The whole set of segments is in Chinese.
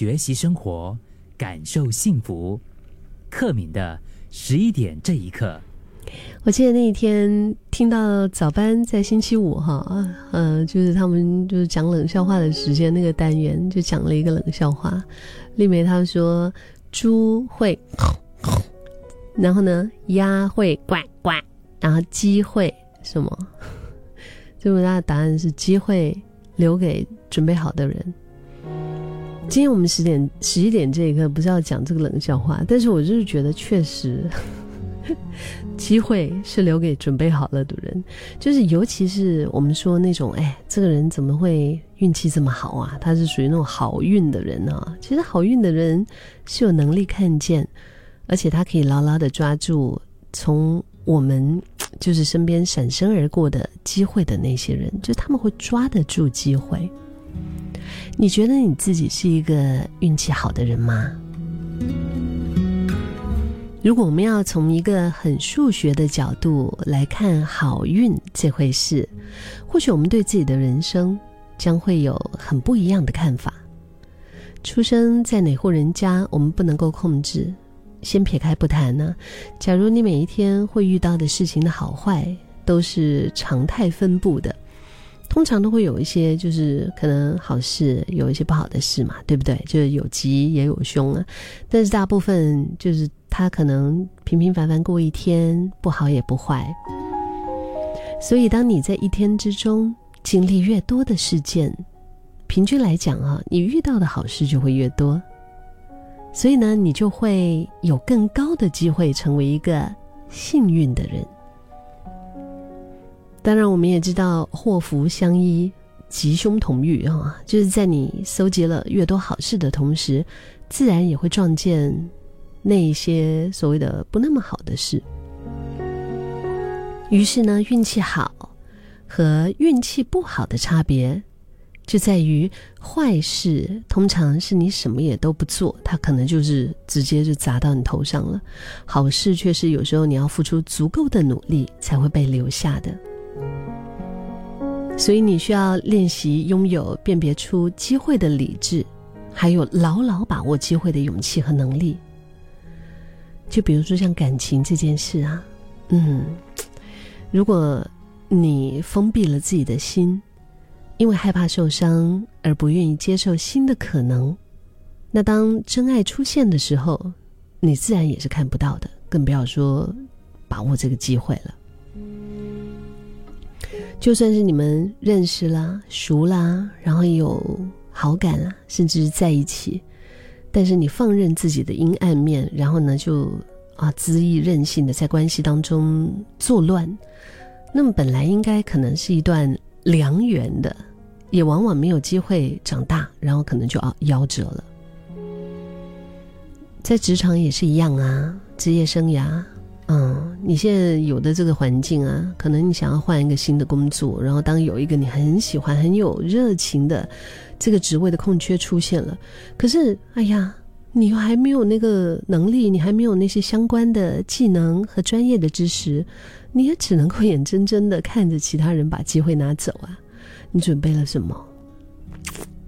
学习生活，感受幸福。克敏的十一点这一刻，我记得那一天听到早班在星期五哈，呃，就是他们就是讲冷笑话的时间那个单元，就讲了一个冷笑话。丽梅她说猪会，然后呢鸭会呱呱，然后鸡会什么？最后他的答案是机会留给准备好的人。今天我们十点十一点这一刻不是要讲这个冷笑话，但是我就是觉得确实，机会是留给准备好了的人，就是尤其是我们说那种，哎，这个人怎么会运气这么好啊？他是属于那种好运的人啊。其实好运的人是有能力看见，而且他可以牢牢的抓住从我们就是身边闪身而过的机会的那些人，就他们会抓得住机会。你觉得你自己是一个运气好的人吗？如果我们要从一个很数学的角度来看好运这回事，或许我们对自己的人生将会有很不一样的看法。出生在哪户人家，我们不能够控制。先撇开不谈呢，假如你每一天会遇到的事情的好坏都是常态分布的。通常都会有一些，就是可能好事，有一些不好的事嘛，对不对？就是有吉也有凶啊。但是大部分就是他可能平平凡凡过一天，不好也不坏。所以当你在一天之中经历越多的事件，平均来讲啊，你遇到的好事就会越多。所以呢，你就会有更高的机会成为一个幸运的人。当然，我们也知道祸福相依，吉凶同遇啊，就是在你搜集了越多好事的同时，自然也会撞见那一些所谓的不那么好的事。于是呢，运气好和运气不好的差别，就在于坏事通常是你什么也都不做，它可能就是直接就砸到你头上了；好事却是有时候你要付出足够的努力才会被留下的。所以你需要练习拥有辨别出机会的理智，还有牢牢把握机会的勇气和能力。就比如说像感情这件事啊，嗯，如果你封闭了自己的心，因为害怕受伤而不愿意接受新的可能，那当真爱出现的时候，你自然也是看不到的，更不要说把握这个机会了。就算是你们认识啦、熟啦，然后有好感啦，甚至在一起，但是你放任自己的阴暗面，然后呢，就啊恣意任性的在关系当中作乱，那么本来应该可能是一段良缘的，也往往没有机会长大，然后可能就啊夭折了。在职场也是一样啊，职业生涯。嗯，你现在有的这个环境啊，可能你想要换一个新的工作，然后当有一个你很喜欢、很有热情的这个职位的空缺出现了，可是，哎呀，你又还没有那个能力，你还没有那些相关的技能和专业的知识，你也只能够眼睁睁的看着其他人把机会拿走啊！你准备了什么？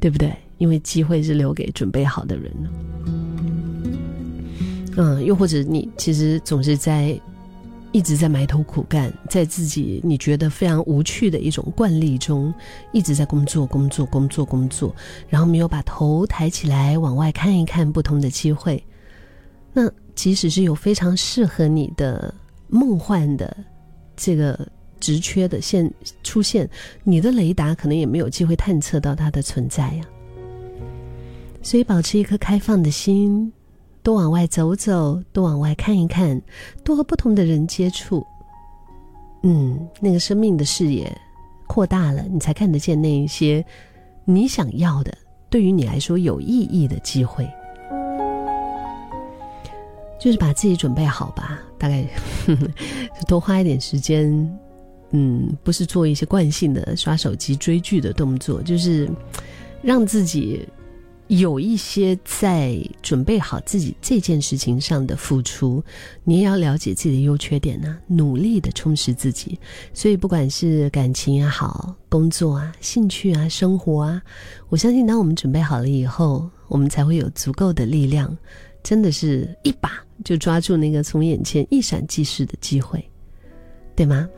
对不对？因为机会是留给准备好的人的。嗯，又或者你其实总是在一直在埋头苦干，在自己你觉得非常无趣的一种惯例中，一直在工作、工作、工作、工作，然后没有把头抬起来往外看一看不同的机会。那即使是有非常适合你的梦幻的这个职缺的现出现，你的雷达可能也没有机会探测到它的存在呀。所以，保持一颗开放的心。多往外走走，多往外看一看，多和不同的人接触。嗯，那个生命的视野扩大了，你才看得见那一些你想要的，对于你来说有意义的机会。就是把自己准备好吧，大概 多花一点时间。嗯，不是做一些惯性的刷手机、追剧的动作，就是让自己。有一些在准备好自己这件事情上的付出，你也要了解自己的优缺点呢，努力的充实自己。所以，不管是感情也好，工作啊、兴趣啊、生活啊，我相信，当我们准备好了以后，我们才会有足够的力量，真的是一把就抓住那个从眼前一闪即逝的机会，对吗？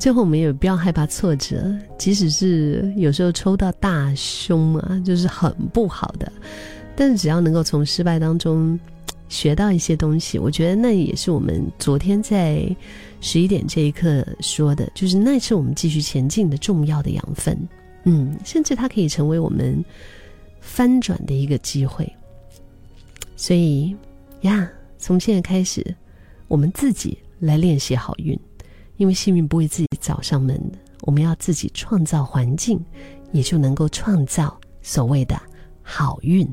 最后，我们也不要害怕挫折，即使是有时候抽到大凶啊，就是很不好的，但是只要能够从失败当中学到一些东西，我觉得那也是我们昨天在十一点这一刻说的，就是那是我们继续前进的重要的养分。嗯，甚至它可以成为我们翻转的一个机会。所以呀，从现在开始，我们自己来练习好运。因为幸运不会自己找上门的，我们要自己创造环境，也就能够创造所谓的好运。